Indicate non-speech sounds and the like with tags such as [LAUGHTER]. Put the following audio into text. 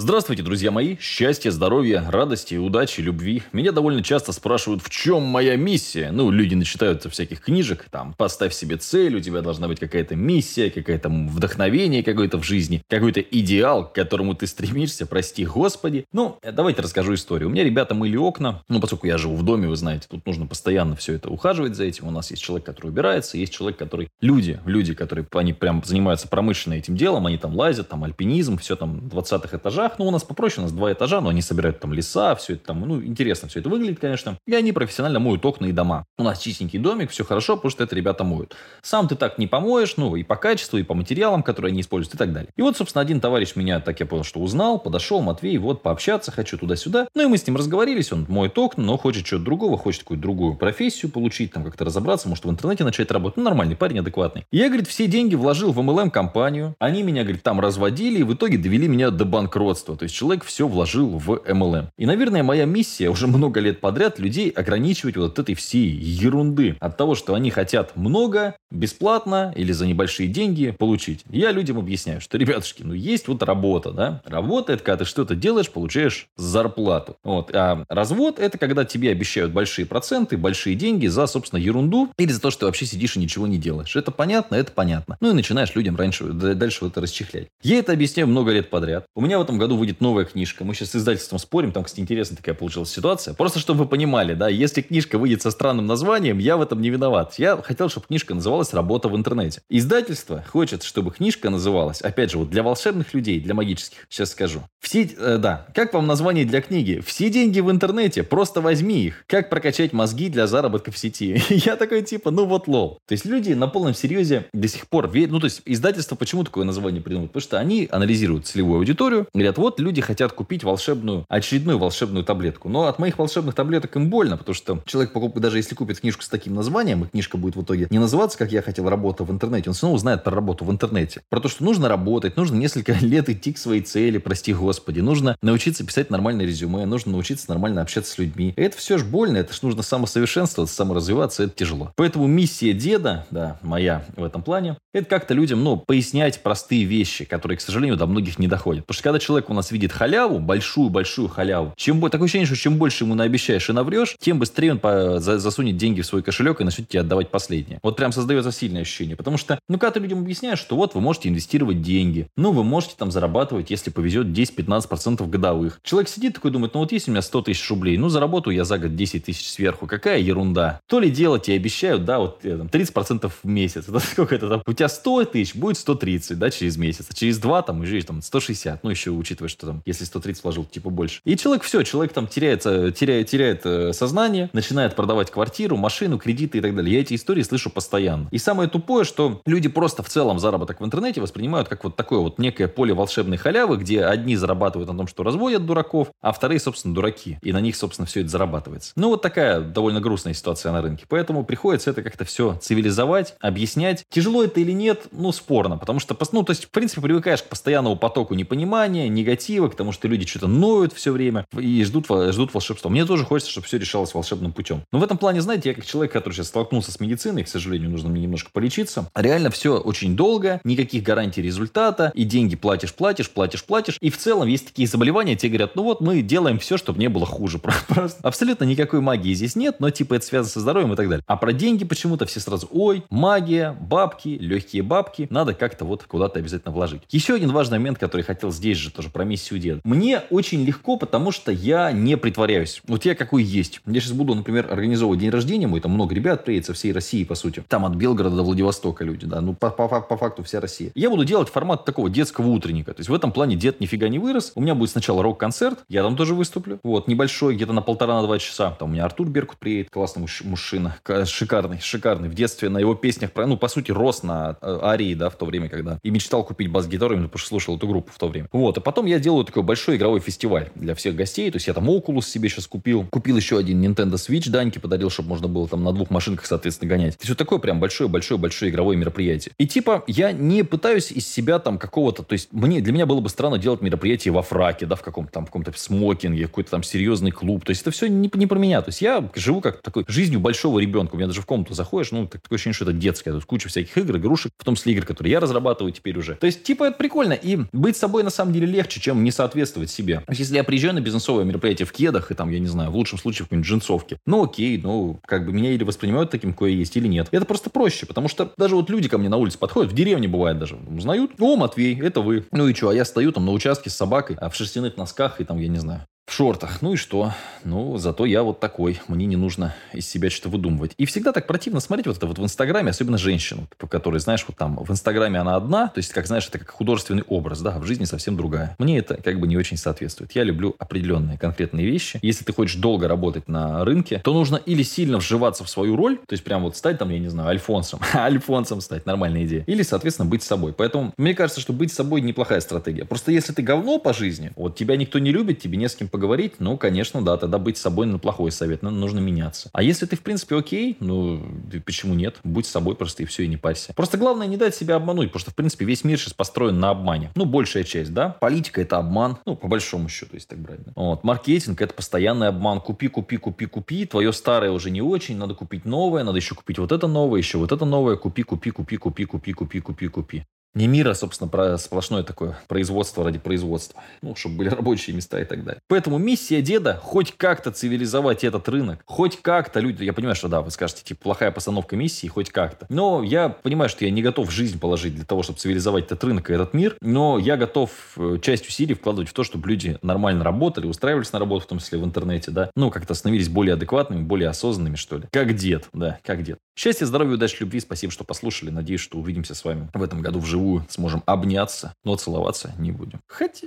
Здравствуйте, друзья мои! Счастья, здоровья, радости, удачи, любви. Меня довольно часто спрашивают, в чем моя миссия? Ну, люди начитаются всяких книжек, там, поставь себе цель, у тебя должна быть какая-то миссия, какое-то вдохновение какое-то в жизни, какой-то идеал, к которому ты стремишься, прости господи. Ну, давайте расскажу историю. У меня ребята мыли окна, ну, поскольку я живу в доме, вы знаете, тут нужно постоянно все это ухаживать за этим. У нас есть человек, который убирается, есть человек, который... Люди, люди, которые, они прям занимаются промышленно этим делом, они там лазят, там, альпинизм, все там, в 20 этажах, этажах. Ну, у нас попроще, у нас два этажа, но они собирают там леса, все это там, ну, интересно все это выглядит, конечно. И они профессионально моют окна и дома. У нас чистенький домик, все хорошо, потому что это ребята моют. Сам ты так не помоешь, ну, и по качеству, и по материалам, которые они используют, и так далее. И вот, собственно, один товарищ меня, так я понял, что узнал, подошел, Матвей, вот, пообщаться, хочу туда-сюда. Ну, и мы с ним разговорились, он моет окна, но хочет чего-то другого, хочет какую-то другую профессию получить, там, как-то разобраться, может, в интернете начать работать. Ну, нормальный парень, адекватный. И я, говорит, все деньги вложил в MLM-компанию, они меня, говорит, там разводили, и в итоге довели меня до банкротства. То есть человек все вложил в MLM. И, наверное, моя миссия уже много лет подряд людей ограничивать вот этой всей ерунды. От того, что они хотят много, бесплатно или за небольшие деньги получить. Я людям объясняю, что, ребятушки, ну есть вот работа, да? Работа – это когда ты что-то делаешь, получаешь зарплату. Вот. А развод – это когда тебе обещают большие проценты, большие деньги за, собственно, ерунду или за то, что ты вообще сидишь и ничего не делаешь. Это понятно? Это понятно. Ну и начинаешь людям раньше, дальше вот это расчехлять. Я это объясняю много лет подряд. У меня в этом году выйдет новая книжка. Мы сейчас с издательством спорим, там, кстати, интересная такая получилась ситуация. Просто чтобы вы понимали, да, если книжка выйдет со странным названием, я в этом не виноват. Я хотел, чтобы книжка называлась «Работа в интернете». Издательство хочет, чтобы книжка называлась, опять же, вот для волшебных людей, для магических, сейчас скажу. Все, э, да, как вам название для книги? Все деньги в интернете, просто возьми их. Как прокачать мозги для заработка в сети? [LAUGHS] Я такой типа, ну вот лол. То есть люди на полном серьезе до сих пор верят, ну то есть издательство почему такое название придумывают? Потому что они анализируют целевую аудиторию, говорят, вот люди хотят купить волшебную, очередную волшебную таблетку. Но от моих волшебных таблеток им больно, потому что человек, даже если купит книжку с таким названием, и книжка будет в итоге не называться, как я хотел, работа в интернете, он равно узнает про работу в интернете. Про то, что нужно работать, нужно несколько [LAUGHS] лет идти к своей цели, прости господи, нужно научиться писать нормальное резюме, нужно научиться нормально общаться с людьми. И это все же больно, это же нужно самосовершенствоваться, саморазвиваться, это тяжело. Поэтому миссия деда, да, моя в этом плане, это как-то людям, ну, пояснять простые вещи, которые, к сожалению, до многих не доходят. Потому что когда человек у нас видит халяву, большую-большую халяву, чем, такое ощущение, что чем больше ему наобещаешь и наврешь, тем быстрее он по, за, засунет деньги в свой кошелек и начнет тебе отдавать последнее. Вот прям создается сильное ощущение. Потому что, ну, когда ты людям объясняешь, что вот вы можете инвестировать деньги, ну, вы можете там зарабатывать, если повезет, 10-15% годовых. Человек сидит такой, думает, ну, вот есть у меня 100 тысяч рублей, ну, заработаю я за год 10 тысяч сверху. Какая ерунда. То ли дело тебе обещают, да, вот э, там, 30% в месяц. [LAUGHS] Это сколько это там? У тебя 100 тысяч, будет 130, да, через месяц. А через 2 там уже там 160. Ну, еще учитывая, что там, если 130 вложил, типа больше. И человек все, человек там теряется, теряет, теряет э, сознание, начинает продавать квартиру, машину, кредиты и так далее. Я эти истории слышу постоянно. И самое тупое, что люди просто в целом заработок в интернете воспринимают как вот такое вот некое поле волшебной халявы, где одни зарабатывают на том, что разводят дураков, а вторые, собственно, дураки. И на них, собственно, все это зарабатывается. Ну, вот такая довольно грустная ситуация на рынке. Поэтому приходится это как-то все цивилизовать, объяснять. Тяжело это или нет, ну, спорно. Потому что, ну, то есть, в принципе, привыкаешь к постоянному потоку непонимания, негатива, к тому, что люди что-то ноют все время и ждут, ждут волшебства. Мне тоже хочется, чтобы все решалось волшебным путем. Но в этом плане, знаете, я как человек, который сейчас столкнулся с медициной, к сожалению, нужно мне немножко полечиться, реально все очень долго, никаких гарантий результата, и деньги платишь, платишь, платишь, платишь. И в целом есть такие заболевания, тебе говорят, ну вот мы делаем все, чтобы не было хуже. [LAUGHS] Просто абсолютно никакой магии здесь нет, но типа это связано со здоровьем и так далее. А про деньги почему-то все сразу, ой, магия, бабки, легкие бабки, надо как-то вот куда-то обязательно вложить. Еще один важный момент, который хотел здесь же тоже про миссию деда. Мне очень легко, потому что я не притворяюсь. Вот я какой есть. Я сейчас буду, например, организовывать день рождения мой, там много ребят приедет со всей России, по сути. Там от Белгорода до Владивостока люди, да, ну по, по, по факту вся Россия. Я буду делать формат такого детского утренника. То есть в этом плане дед нифига не вырос. У меня будет сначала рок-концерт, я там тоже выступлю. Вот, небольшой, где-то на полтора-на два часа. Там у меня Артур Беркут приедет, классный муж, мужчина, шикарный, шикарный. В детстве на его песнях, ну, по сути, рос на э, арии, да, в то время, когда и мечтал купить бас-гитару, потому что слушал эту группу в то время. Вот, а потом я делаю такой большой игровой фестиваль для всех гостей. То есть я там Oculus себе сейчас купил. Купил еще один Nintendo Switch Даньке подарил, чтобы можно было там на двух машинках, соответственно, гонять. То есть вот такое прям большое-большое-большое игровое мероприятие. И типа я не пытаюсь из себя там какого-то, то есть мне, для меня было бы странно делать мероприятие во фраке, да, в каком-то там, в каком-то смокинге, какой-то там серьезный клуб. То есть это все не, не про меня. То есть я живу как такой жизнью большого ребенка. У меня даже в комнату заходишь, ну, такое ощущение, что это детское. Тут куча всяких игр, игрушек, в том числе игр, которые я разрабатываю теперь уже. То есть, типа, это прикольно. И быть собой на самом деле легче, легче, чем не соответствовать себе. Если я приезжаю на бизнесовое мероприятие в кедах, и там, я не знаю, в лучшем случае в какой-нибудь джинсовке, ну окей, ну как бы меня или воспринимают таким, я есть, или нет. Это просто проще, потому что даже вот люди ко мне на улице подходят, в деревне бывает даже, узнают, о, Матвей, это вы. Ну и что, а я стою там на участке с собакой, а в шерстяных носках и там, я не знаю, в шортах. Ну и что? Ну, зато я вот такой. Мне не нужно из себя что-то выдумывать. И всегда так противно смотреть вот это вот в Инстаграме, особенно женщину, которая, знаешь, вот там в Инстаграме она одна, то есть, как знаешь, это как художественный образ, да, а в жизни совсем другая. Мне это как бы не очень соответствует. Я люблю определенные конкретные вещи. Если ты хочешь долго работать на рынке, то нужно или сильно вживаться в свою роль, то есть прям вот стать там, я не знаю, Альфонсом, [LAUGHS] Альфонсом стать, нормальная идея. Или, соответственно, быть собой. Поэтому мне кажется, что быть собой неплохая стратегия. Просто если ты говно по жизни, вот тебя никто не любит, тебе не с кем поговорить, ну, конечно, да, тогда быть собой на плохой совет, но нужно меняться. А если ты, в принципе, окей, ну, почему нет? Будь собой просто и все, и не парься. Просто главное не дать себя обмануть, потому что, в принципе, весь мир сейчас построен на обмане. Ну, большая часть, да? Политика – это обман, ну, по большому счету, если так брать. Да? Вот. Маркетинг – это постоянный обман. Купи, купи, купи, купи. Твое старое уже не очень, надо купить новое, надо еще купить вот это новое, еще вот это новое. Купи, купи, купи, купи, купи, купи, купи, купи не мира, собственно, про сплошное такое производство ради производства. Ну, чтобы были рабочие места и так далее. Поэтому миссия деда хоть как-то цивилизовать этот рынок. Хоть как-то люди... Я понимаю, что да, вы скажете, типа, плохая постановка миссии, хоть как-то. Но я понимаю, что я не готов жизнь положить для того, чтобы цивилизовать этот рынок и этот мир. Но я готов э, часть усилий вкладывать в то, чтобы люди нормально работали, устраивались на работу, в том числе в интернете, да. Ну, как-то становились более адекватными, более осознанными, что ли. Как дед, да, как дед. Счастья, здоровья, удачи, любви. Спасибо, что послушали. Надеюсь, что увидимся с вами в этом году вживую. Сможем обняться, но целоваться не будем. Хотя